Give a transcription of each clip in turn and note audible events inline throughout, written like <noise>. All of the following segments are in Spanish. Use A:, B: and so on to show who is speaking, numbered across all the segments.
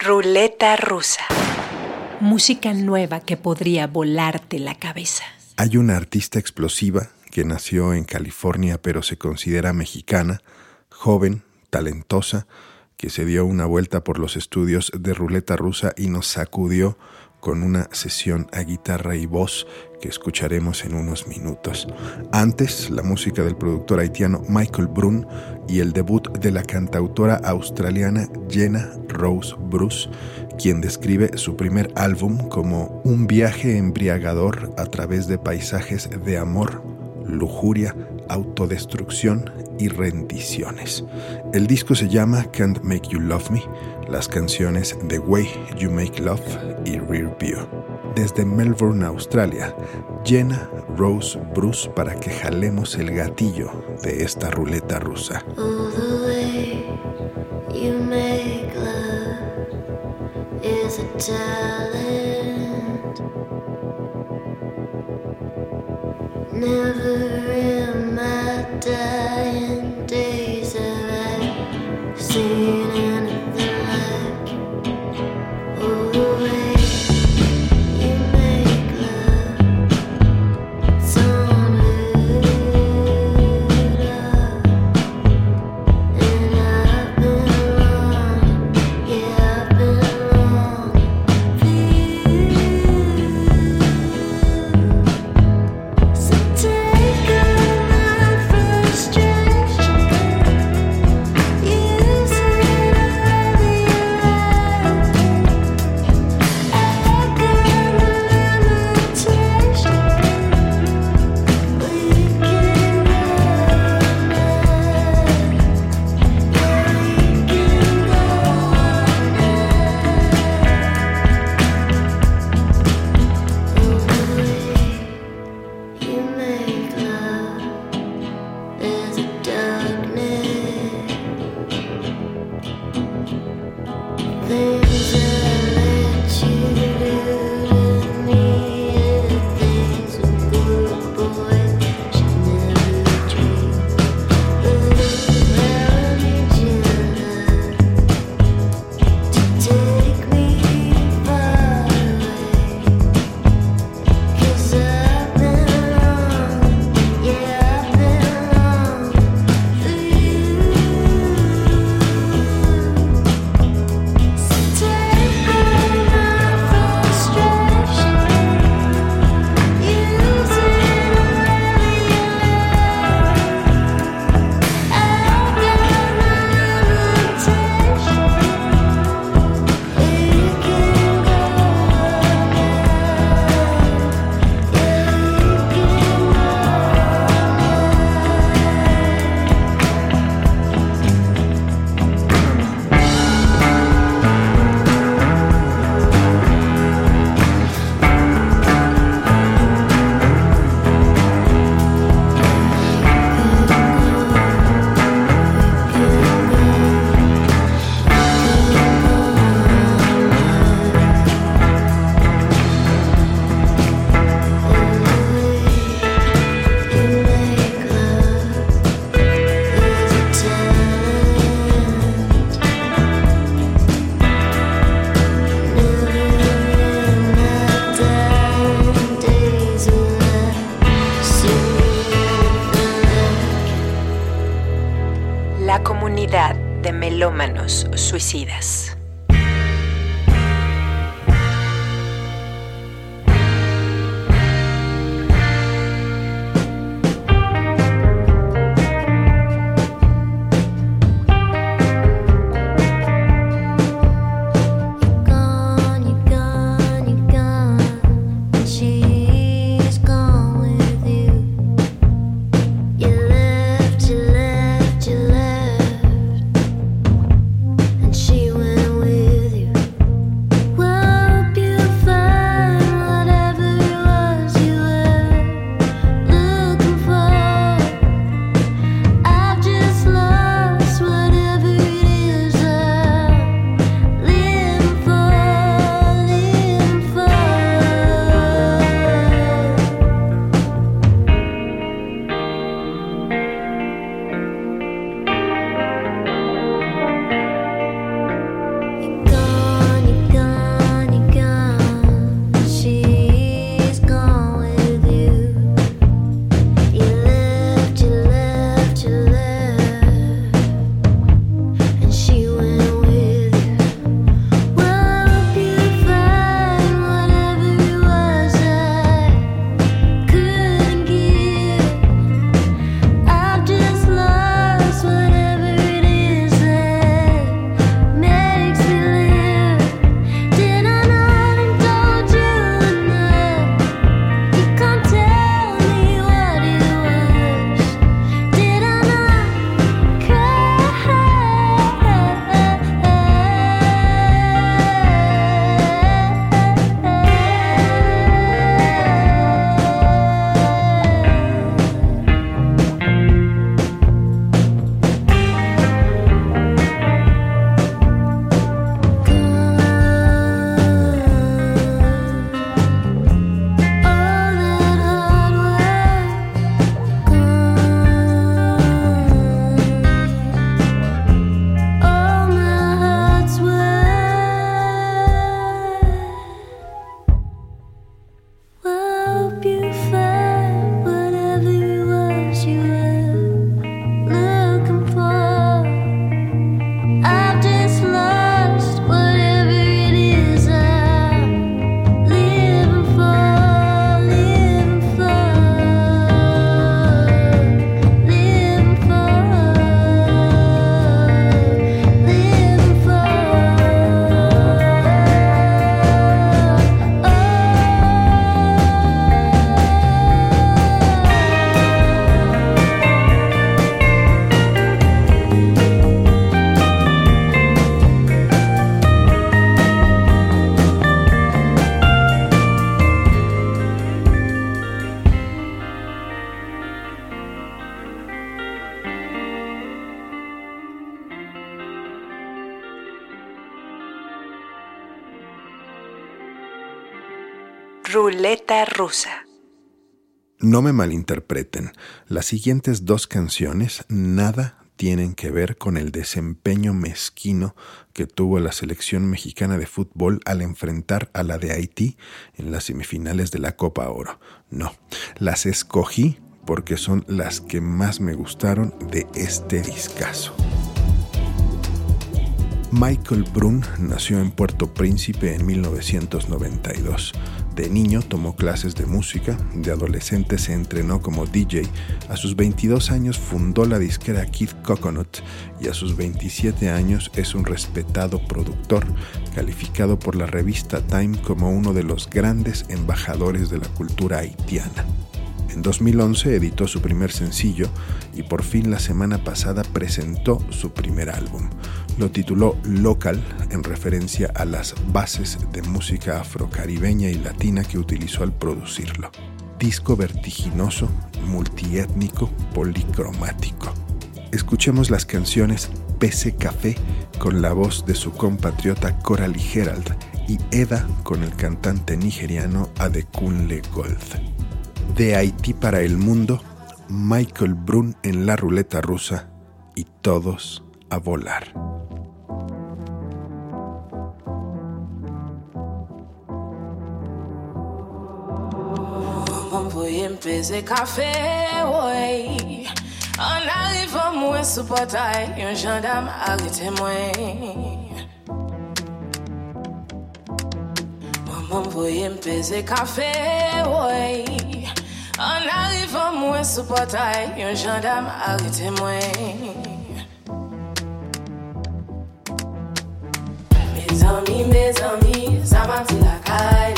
A: Ruleta rusa. Música nueva que podría volarte la cabeza.
B: Hay una artista explosiva que nació en California pero se considera mexicana, joven, talentosa, que se dio una vuelta por los estudios de Ruleta Rusa y nos sacudió con una sesión a guitarra y voz que escucharemos en unos minutos. Antes, la música del productor haitiano Michael Brun y el debut de la cantautora australiana Jenna Rose Bruce, quien describe su primer álbum como un viaje embriagador a través de paisajes de amor, lujuria, autodestrucción y rendiciones. El disco se llama Can't Make You Love Me, las canciones The Way You Make Love y Rear View. Desde Melbourne, Australia, Jenna Rose Bruce para que jalemos el gatillo de esta ruleta rusa. Never in my dying days of
C: seen?
A: Ruleta rusa.
B: No me malinterpreten, las siguientes dos canciones nada tienen que ver con el desempeño mezquino que tuvo la selección mexicana de fútbol al enfrentar a la de Haití en las semifinales de la Copa Oro. No, las escogí porque son las que más me gustaron de este discazo. Michael Brun nació en Puerto Príncipe en 1992. De niño tomó clases de música, de adolescente se entrenó como DJ, a sus 22 años fundó la disquera Kid Coconut y a sus 27 años es un respetado productor, calificado por la revista Time como uno de los grandes embajadores de la cultura haitiana. En 2011 editó su primer sencillo y por fin la semana pasada presentó su primer álbum. Lo tituló Local en referencia a las bases de música afrocaribeña y latina que utilizó al producirlo. Disco vertiginoso, multiétnico, policromático. Escuchemos las canciones Pese Café con la voz de su compatriota Coralie Herald y Eda con el cantante nigeriano Adekunle Gold. De Haití para el mundo, Michael Brun en la ruleta rusa y todos a volar.
D: Mwen voye mpeze kafe, woy An arriva mwen sou potay Yon jandam arite mwen Mwen voye mpeze kafe, woy An arriva mwen sou potay Yon jandam arite mwen Mes amis, mes amis, sa la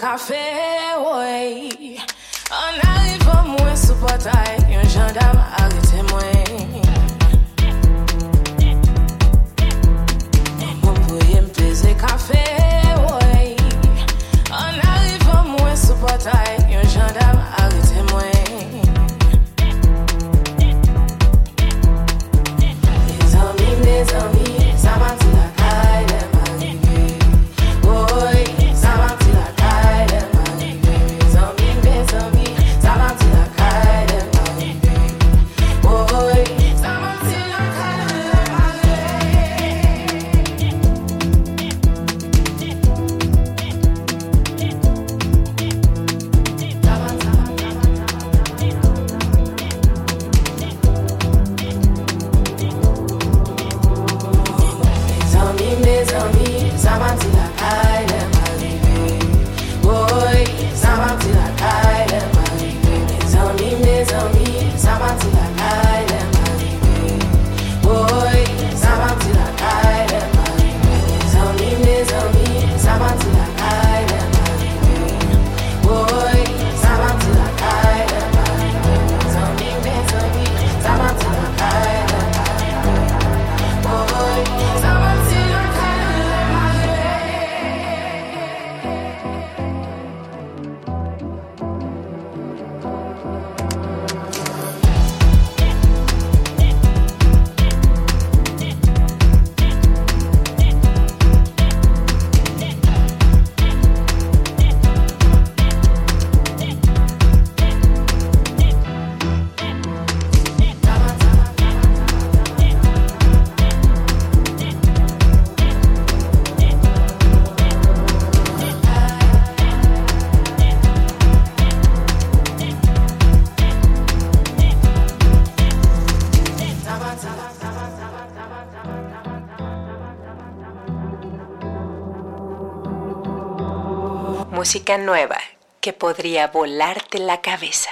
D: take our.
A: Música nueva que podría volarte la cabeza.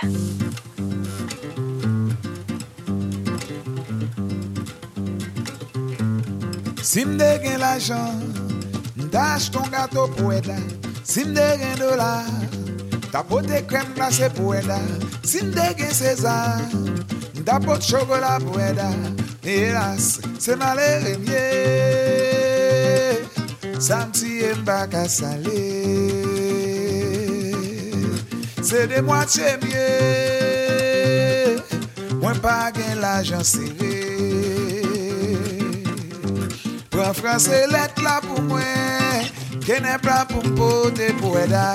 E: Si mde gen l'ajan, mda ach ton gato pou eda Si mde gen dola, Ta pote krem glase pou eda Sin de gen sezar Da pot chokola pou eda Elas, se male remye Sam ti em baka sale Se de mwate mye Mwen pa gen la jan sere Pren franse let la pou mwen Kenen pra pou mpote pou eda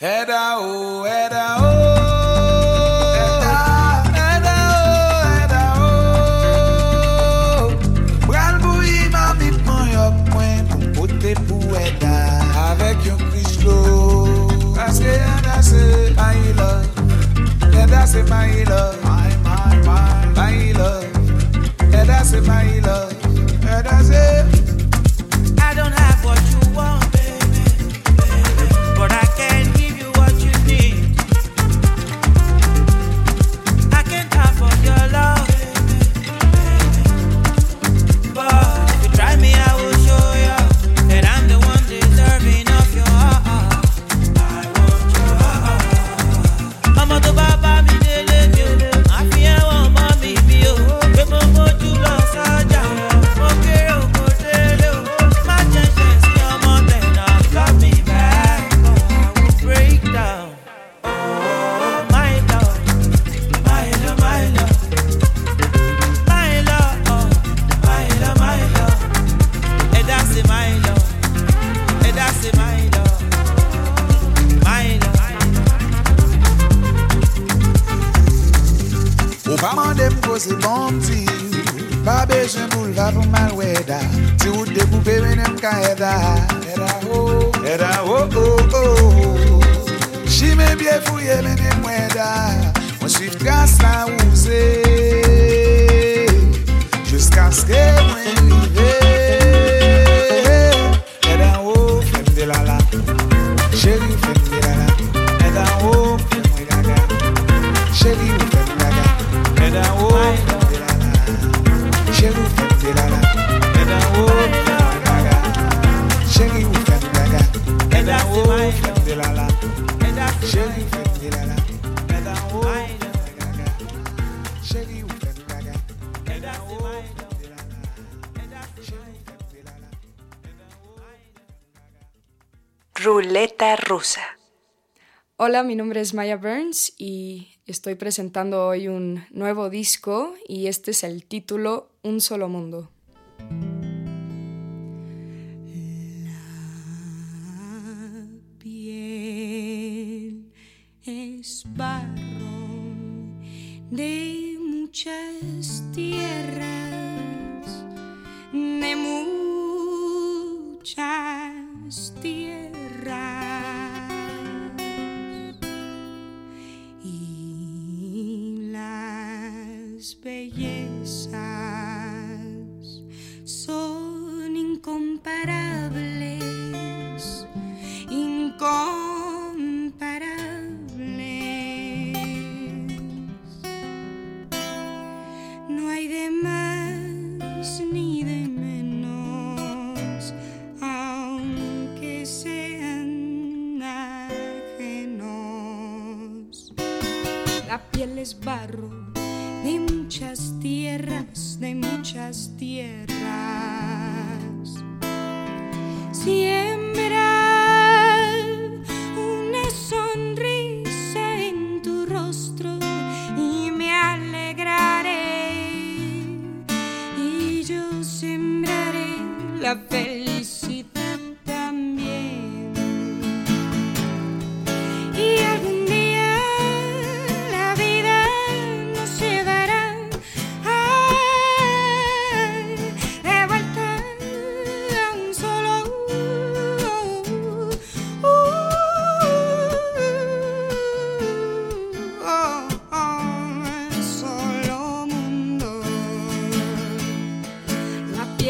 E: Eda ou, eda ou pou edad Avèk yon kriz lo Paske yon krislo Paske eda se my love. Eda se my love. My, my, my My love. Eda se my love. Eda se
F: I
E: Maman dem kose bon pti Pa bejen pou lva pou malweda Ti ou de pou pewe nem ka eda. Eda ho, eda ho Jime bie fouye mene mweda. Mwen suiv tras la ouze. Juska ske mwen vive Eda ho, fem de la la.
A: Ruleta rusa.
G: Hola, mi nombre es Maya Burns y estoy presentando hoy un nuevo disco y este es el título Un solo mundo.
H: Es barro de muchas tierras, de muchas tierras. Y las bellezas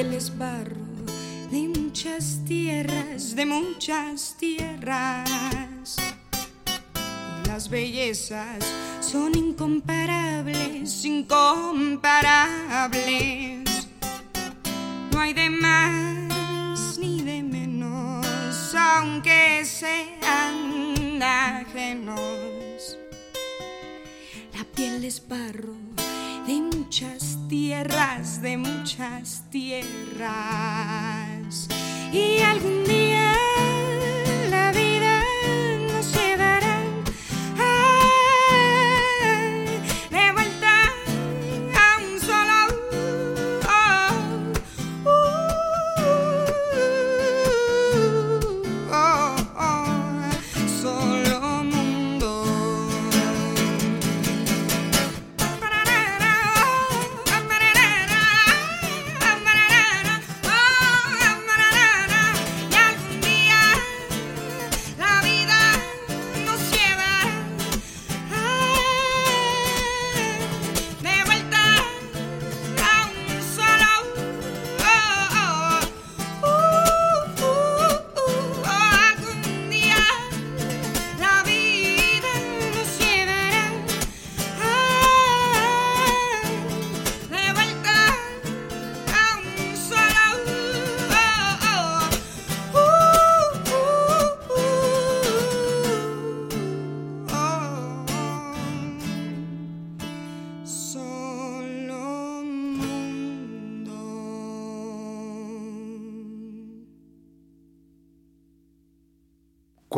H: La piel es barro de muchas tierras, de muchas tierras. Las bellezas son incomparables, incomparables. No hay de más ni de menos, aunque sean ajenos.
I: La piel es barro de muchas tierras, de muchas tierras. Y algún día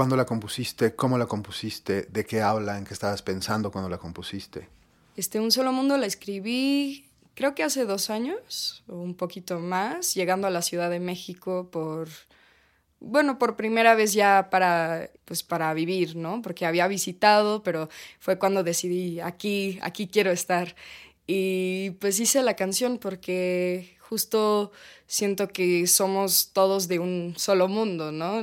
B: ¿Cuándo la compusiste? ¿Cómo la compusiste? ¿De qué habla? ¿En qué estabas pensando cuando la compusiste?
H: Este Un Solo Mundo la escribí creo que hace dos años o un poquito más, llegando a la Ciudad de México por, bueno, por primera vez ya para, pues para vivir, ¿no? Porque había visitado, pero fue cuando decidí, aquí, aquí quiero estar. Y pues hice la canción porque justo siento que somos todos de un solo mundo, ¿no?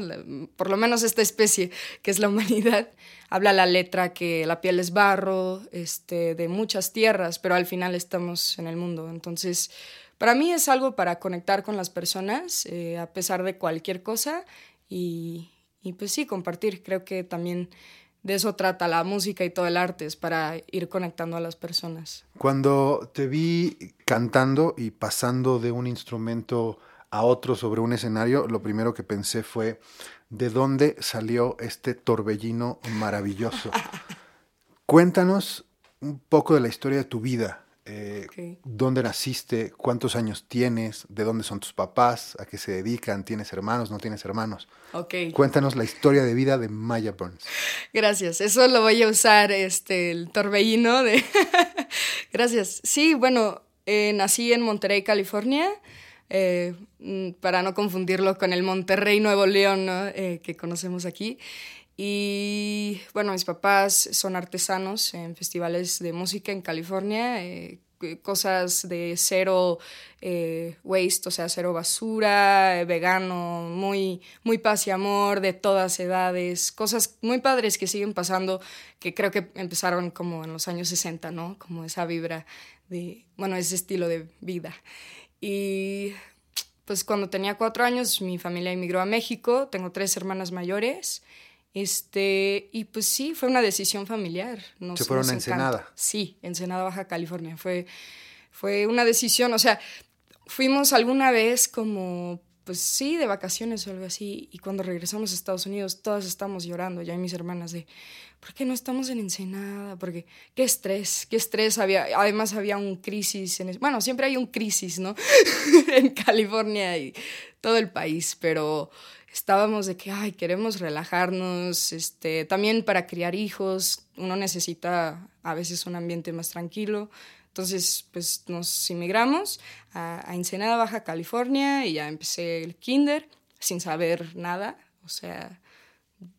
H: Por lo menos esta especie que es la humanidad. <laughs> Habla la letra que la piel es barro, este, de muchas tierras, pero al final estamos en el mundo. Entonces, para mí es algo para conectar con las personas, eh, a pesar de cualquier cosa, y, y pues sí, compartir. Creo que también de eso trata la música y todo el arte, es para ir conectando a las personas.
B: Cuando te vi cantando y pasando de un instrumento a otro sobre un escenario, lo primero que pensé fue, ¿de dónde salió este torbellino maravilloso? <laughs> Cuéntanos un poco de la historia de tu vida. Eh. ¿Dónde naciste? ¿Cuántos años tienes? ¿De dónde son tus papás? ¿A qué se dedican? ¿Tienes hermanos? ¿No tienes hermanos?
H: Ok.
B: Cuéntanos la historia de vida de Maya Burns.
H: Gracias. Eso lo voy a usar, este, el torbellino de... <laughs> Gracias. Sí, bueno, eh, nací en Monterrey, California, eh, mm, para no confundirlo con el Monterrey, Nuevo León, ¿no? Que conocemos aquí. Y bueno, mis papás son artesanos en festivales de música en California, eh, c- cosas de cero eh, waste, o sea, cero basura, eh, vegano, muy, muy paz y amor, de todas edades, cosas muy padres que siguen pasando, que creo que empezaron como en los años 60, ¿no? Como esa vibra de, bueno, ese estilo de vida. Y pues cuando tenía cuatro años mi familia emigró a México, tengo tres hermanas mayores, este, y pues sí, fue una decisión familiar. Nos,
B: ¿Se fueron a. Ensenada?
H: Sí, Ensenada, Baja California. Fue, fue una decisión, o sea, fuimos alguna vez como, pues sí, de vacaciones o algo así, y cuando regresamos a Estados Unidos, todas estamos llorando, ya y mis hermanas de, ¿por qué no estamos en Ensenada? Porque qué estrés, qué estrés había. Además había un crisis, en, bueno, siempre hay un crisis, ¿no? <laughs> en California y todo el país, pero estábamos de que, ay, queremos relajarnos, este, también para criar hijos, uno necesita a veces un ambiente más tranquilo. Entonces, pues nos inmigramos a, a Ensenada, Baja California, y ya empecé el kinder sin saber nada, o sea,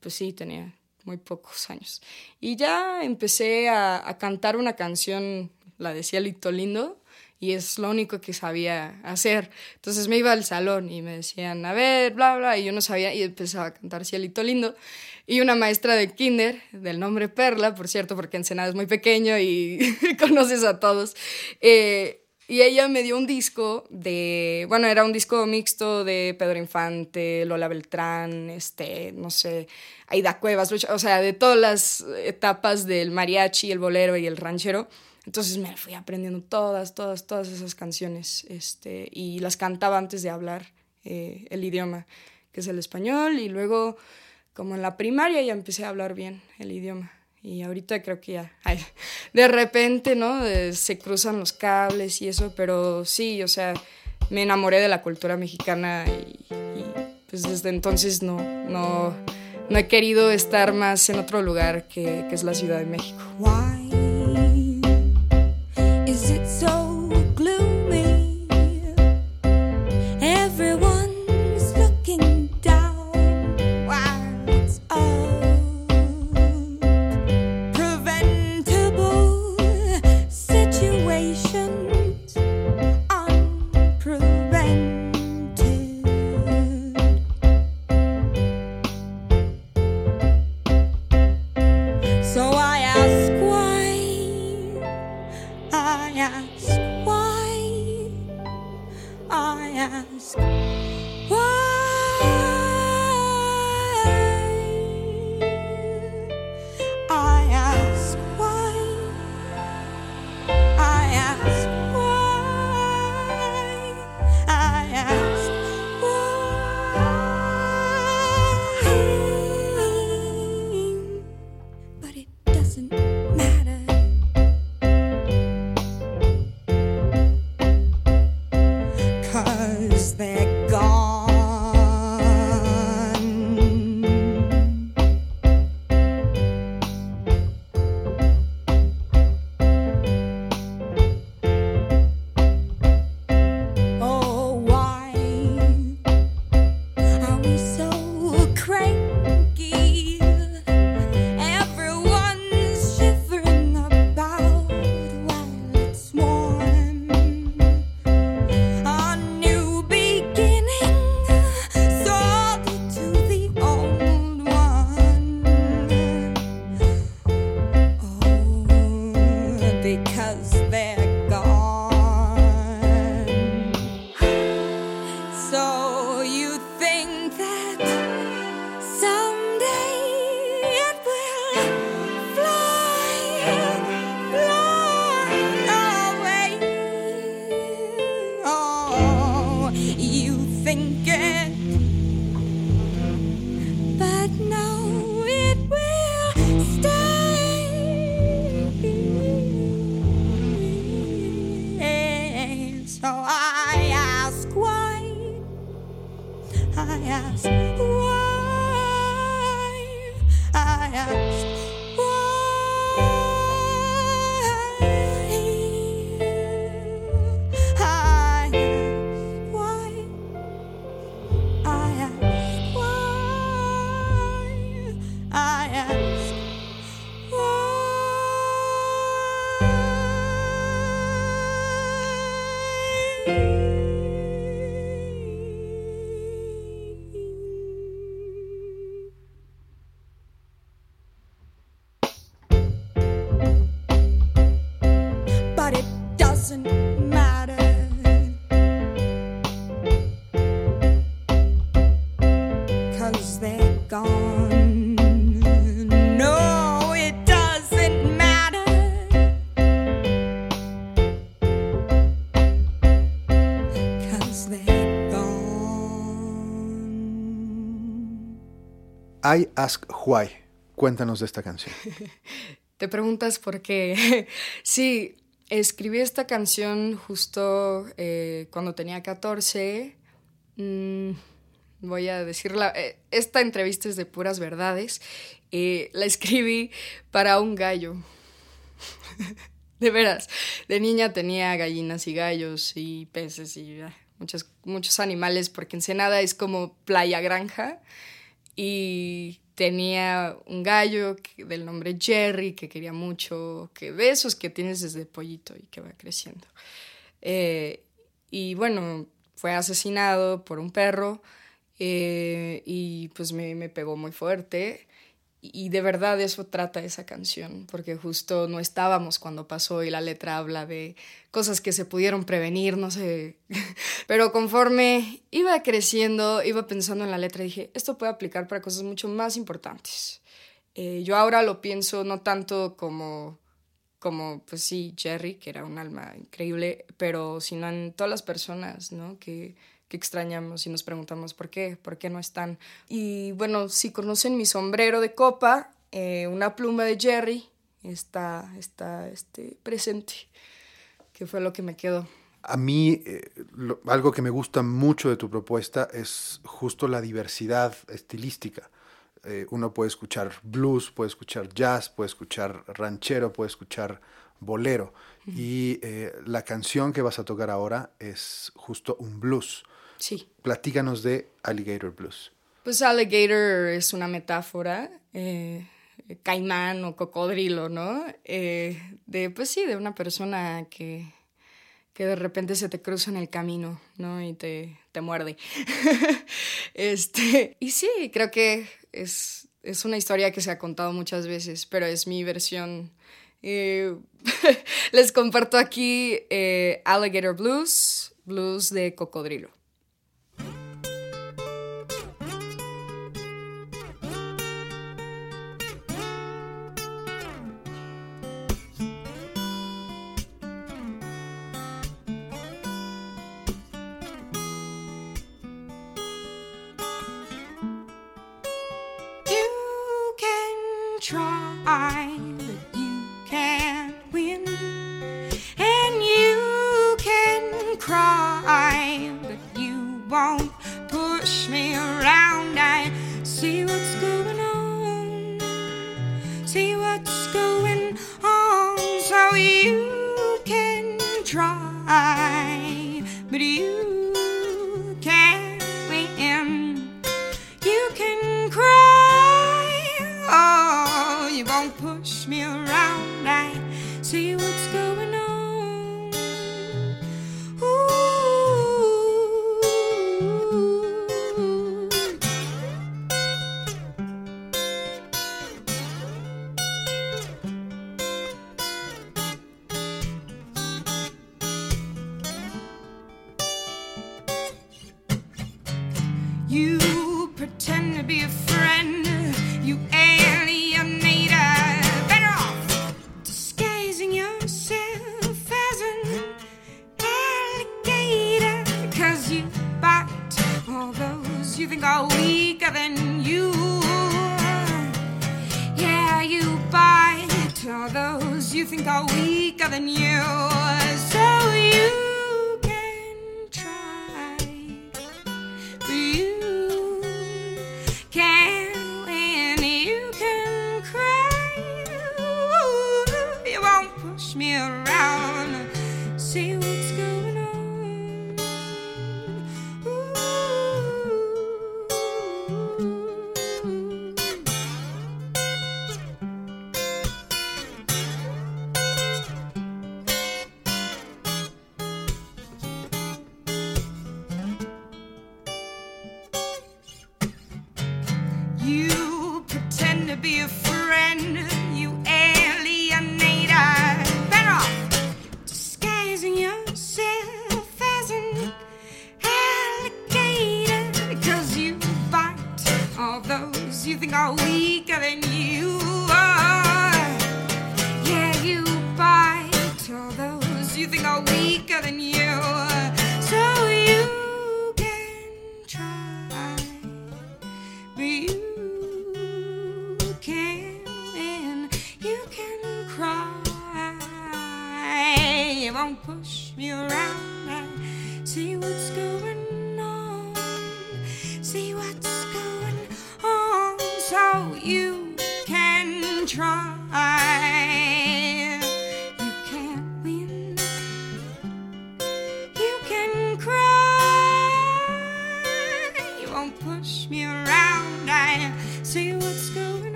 H: pues sí, tenía muy pocos años. Y ya empecé a, a cantar una canción, la de Cielito Lindo, y es lo único que sabía hacer. Entonces me iba al salón y me decían, a ver, bla, bla, y yo no sabía, y empezaba a cantar Cielito Lindo. Y una maestra de kinder, del nombre Perla, por cierto, porque Ensenada es muy pequeño y <laughs> conoces a todos, eh, y ella me dio un disco de, bueno, era un disco mixto de Pedro Infante, Lola Beltrán, este, no sé, Aida Cuevas, o sea, de todas las etapas del mariachi, el bolero y el ranchero. Entonces me fui aprendiendo todas, todas, todas esas canciones, este, y las cantaba antes de hablar eh, el idioma, que es el español, y luego como en la primaria ya empecé a hablar bien el idioma. Y ahorita creo que ya, <laughs> de repente, ¿no? De- se cruzan los cables y eso, pero sí, o sea, me enamoré de la cultura mexicana y, y, pues desde entonces no, no, no he querido estar más en otro lugar que, que es la Ciudad de México.
I: I Ask Why.
B: Cuéntanos de esta canción. <laughs>
H: Te preguntas por qué. <laughs> sí, escribí esta canción justo eh, cuando tenía 14. Mm, voy a decirla. eh, esta entrevista es de puras verdades. Eh, la escribí para un gallo. <laughs> de veras. De niña tenía gallinas y gallos y peces y ah, muchos, muchos animales, porque Ensenada es como playa granja. Y tenía un gallo del nombre Jerry que quería mucho, que de esos que tienes desde pollito y que va creciendo. Eh, y bueno, fue asesinado por un perro eh, y pues me, me pegó muy fuerte. Y de verdad eso trata esa canción, porque justo no estábamos cuando pasó y la letra habla de cosas que se pudieron prevenir, no sé. <laughs> Pero conforme iba creciendo, iba pensando en la letra, dije, esto puede aplicar para cosas mucho más importantes. Eh, yo ahora lo pienso no tanto como, como, pues sí, Jerry, que era un alma increíble, pero sino en todas las personas, ¿no? Que, que extrañamos y nos preguntamos por qué, por qué no están. Y bueno, si conocen mi sombrero de copa, eh, una pluma de Jerry está, está este, presente, que fue lo que me quedó.
J: A mí, eh, lo- algo que me gusta mucho de tu propuesta es justo la diversidad estilística. Eh, uno puede escuchar blues, puede escuchar jazz, puede escuchar ranchero, puede escuchar bolero. Y eh, la canción que vas a tocar ahora es justo un blues.
H: Sí.
J: Platícanos de Alligator Blues.
H: Pues alligator es una metáfora, eh, caimán o cocodrilo, ¿no? Eh, de, pues sí, de una persona que, que de repente se te cruza en el camino, ¿no? Y te, te muerde. <laughs> este, y sí, creo que es, es una historia que se ha contado muchas veces, pero es mi versión. Eh, <laughs> les comparto aquí Alligator Blues, blues de cocodrilo.
I: You think are weaker than you. So you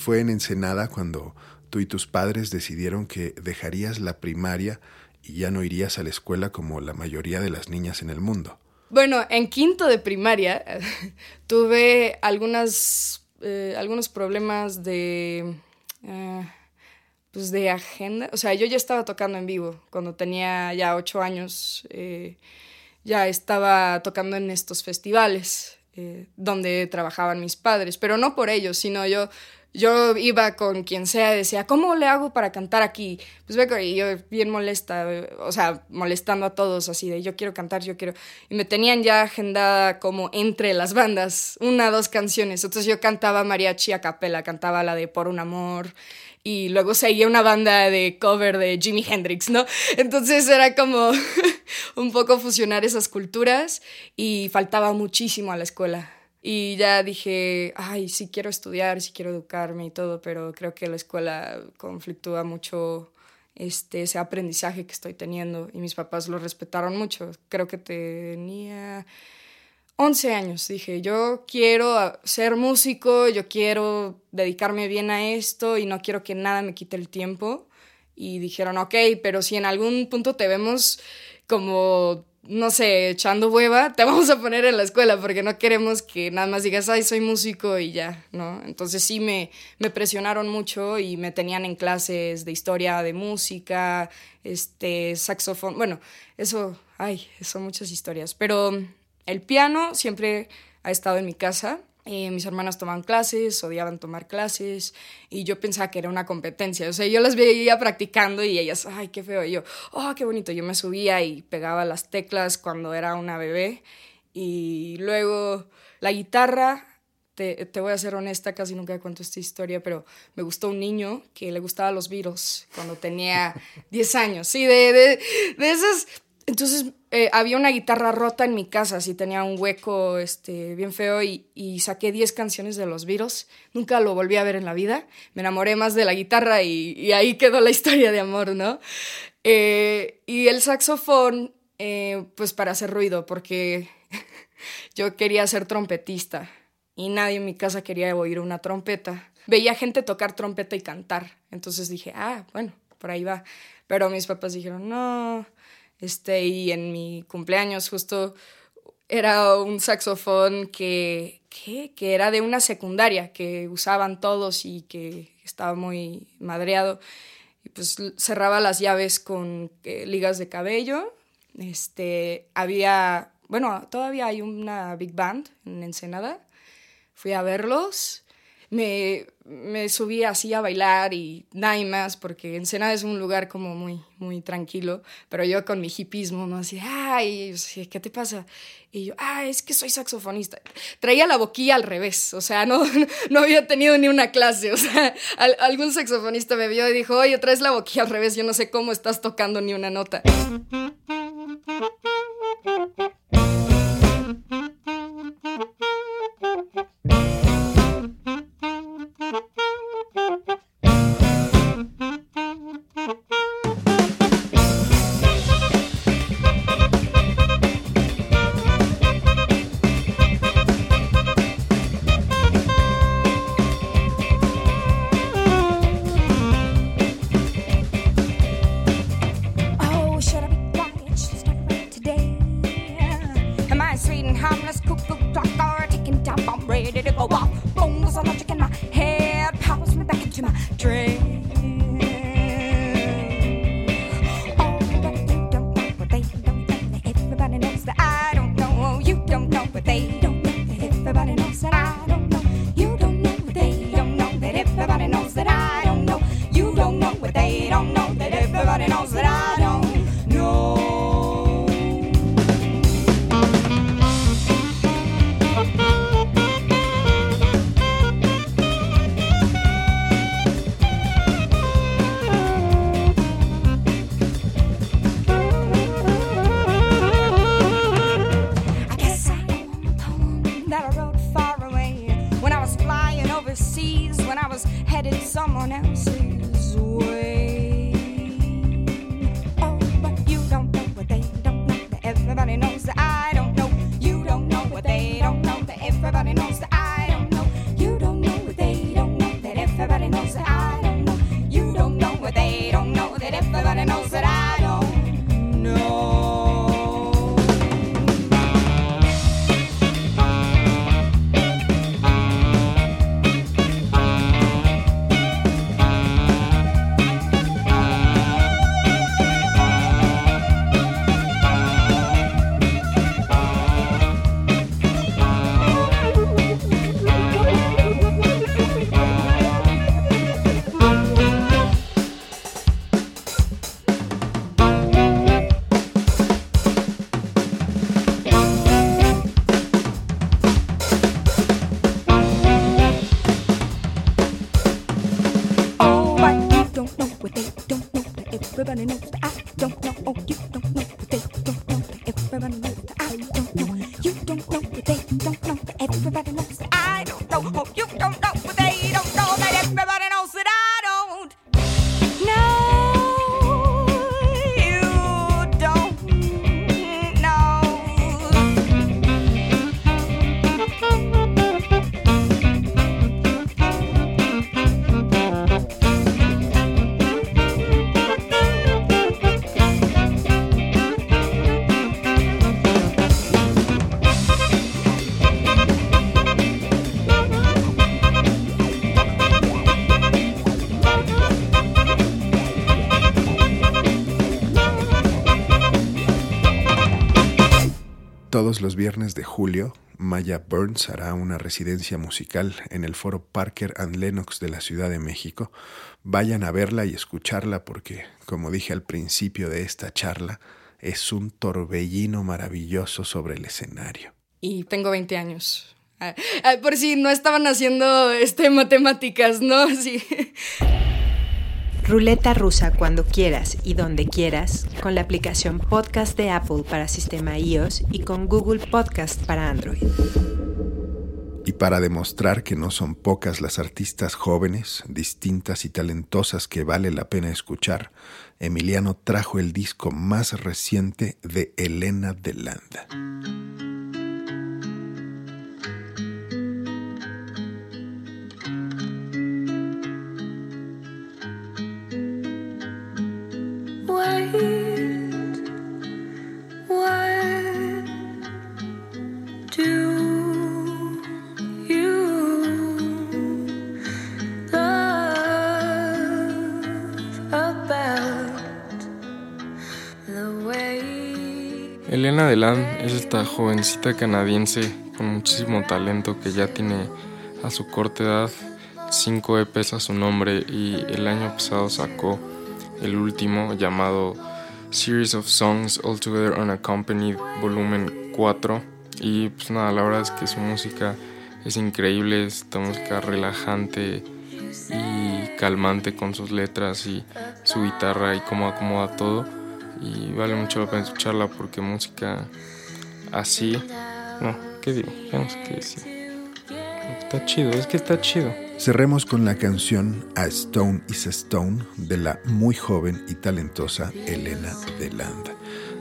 B: fue en Ensenada cuando tú y tus padres decidieron que dejarías la primaria y ya no irías a la escuela como la mayoría de las niñas en el mundo.
H: Bueno, en quinto de primaria <laughs> tuve algunas, eh, algunos problemas de... eh, pues de agenda. O sea, yo ya estaba tocando en vivo cuando tenía ya ocho años. eh, ya estaba tocando en estos festivales donde trabajaban mis padres, pero no por ellos, sino yo, yo iba con quien sea y decía, ¿cómo le hago para cantar aquí? Pues ve, y yo bien molesta, o sea, molestando a todos así de yo quiero cantar, yo quiero. Y me tenían ya agendada como entre las bandas, una, dos canciones. Entonces yo cantaba mariachi a capela, cantaba la de Por un amor. Y luego seguía una banda de cover de Jimi Hendrix, ¿no? Entonces era como <laughs> un poco fusionar esas culturas y faltaba muchísimo a la escuela. Y ya dije, ay, sí quiero estudiar, sí quiero educarme y todo, pero creo que la escuela conflictúa mucho este, ese aprendizaje que estoy teniendo y mis papás lo respetaron mucho. Creo que tenía 11 años. Dije, yo quiero ser músico, yo quiero dedicarme bien a esto y no quiero que nada me quite el tiempo. Y dijeron, ok, pero si en algún punto te vemos como, no sé, echando hueva, te <laughs> vamos a poner en la escuela porque no queremos que nada más digas, ay, soy músico y ya, ¿no? Entonces sí me, me presionaron mucho y me tenían en clases de historia de música, este, saxofón, bueno, eso, ay, son muchas historias, pero el piano siempre ha estado en mi casa. Eh, mis hermanas tomaban clases, odiaban tomar clases y yo pensaba que era una competencia. O sea, yo las veía practicando y ellas, ay, qué feo. Y yo, oh, qué bonito. Yo me subía y pegaba las teclas cuando era una bebé. Y luego la guitarra, te, te voy a ser honesta, casi nunca cuento esta historia, pero me gustó un niño que le gustaba los Beatles cuando tenía <laughs> 10 años. Sí, de, de, de esas entonces eh, había una guitarra rota en mi casa, así tenía un hueco este, bien feo y, saqué 10 canciones de los Beatles. Nunca lo volví a ver en la vida. Me enamoré más de la guitarra y, y ahí quedó la <laughs> historia de amor, ¿no? Eh, y el saxofón, eh, pues para hacer ruido, porque <laughs> yo quería ser trompetista y nadie en mi casa quería oír una trompeta. Veía gente tocar trompeta y cantar, entonces dije, ah, bueno, por ahí va. Pero mis papás dijeron, no, este, y en mi cumpleaños justo era un saxofón que, que, que era de una secundaria, que usaban todos y que estaba muy madreado. Y pues cerraba las llaves con eh, ligas de cabello. Este, había, bueno, todavía hay una big band en Ensenada. Fui a verlos me, me subí así a bailar y nada más, porque Ensenada es un lugar como muy, muy tranquilo, pero yo con mi hipismo, ¿no? Así, ay, ¿qué te pasa? Y yo, ah, es que soy saxofonista. Traía la boquilla al revés, o sea, no, <laughs> no había tenido ni una clase, o sea, al, algún saxofonista me vio y dijo, oye, traes la boquilla al revés, yo no sé cómo estás tocando ni una nota.
B: Julio, Maya Burns hará una residencia musical en el foro Parker and Lennox de la Ciudad de México. Vayan a verla y escucharla porque, como dije al principio de esta charla, es un torbellino maravilloso sobre el escenario.
H: Y tengo 20 años. Ah, ah, por si no estaban haciendo este, matemáticas, ¿no? <laughs> Sí.
A: Ruleta rusa cuando quieras y donde quieras con la aplicación Podcast de Apple para sistema iOS y con Google Podcast para Android.
B: Y para demostrar que no son pocas las artistas jóvenes, distintas y talentosas que vale la pena escuchar, Emiliano trajo el disco más reciente de Elena de
K: Elena Deland es esta jovencita canadiense con muchísimo talento que ya tiene a su corta edad cinco EPs a su nombre y el año pasado sacó el último llamado Series of Songs Altogether Unaccompanied Volumen 4 y pues nada, la verdad es que su música es increíble, es esta música relajante y calmante con sus letras y su guitarra y cómo acomoda todo y vale mucho la pena escucharla porque música así, no, ¿qué digo? Qué decir. Está chido, es que está chido.
B: Cerremos con la canción A Stone is a Stone de la muy joven y talentosa Elena de Land.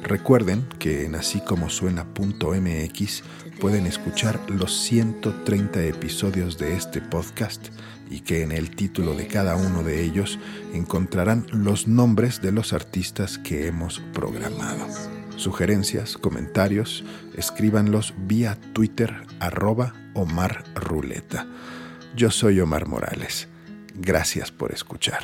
B: Recuerden que en así como suena.mx pueden escuchar los 130 episodios de este podcast y que en el título de cada uno de ellos encontrarán los nombres de los artistas que hemos programado. Sugerencias, comentarios, escríbanlos vía Twitter arroba Omar Ruleta. Yo soy Omar Morales. Gracias por escuchar.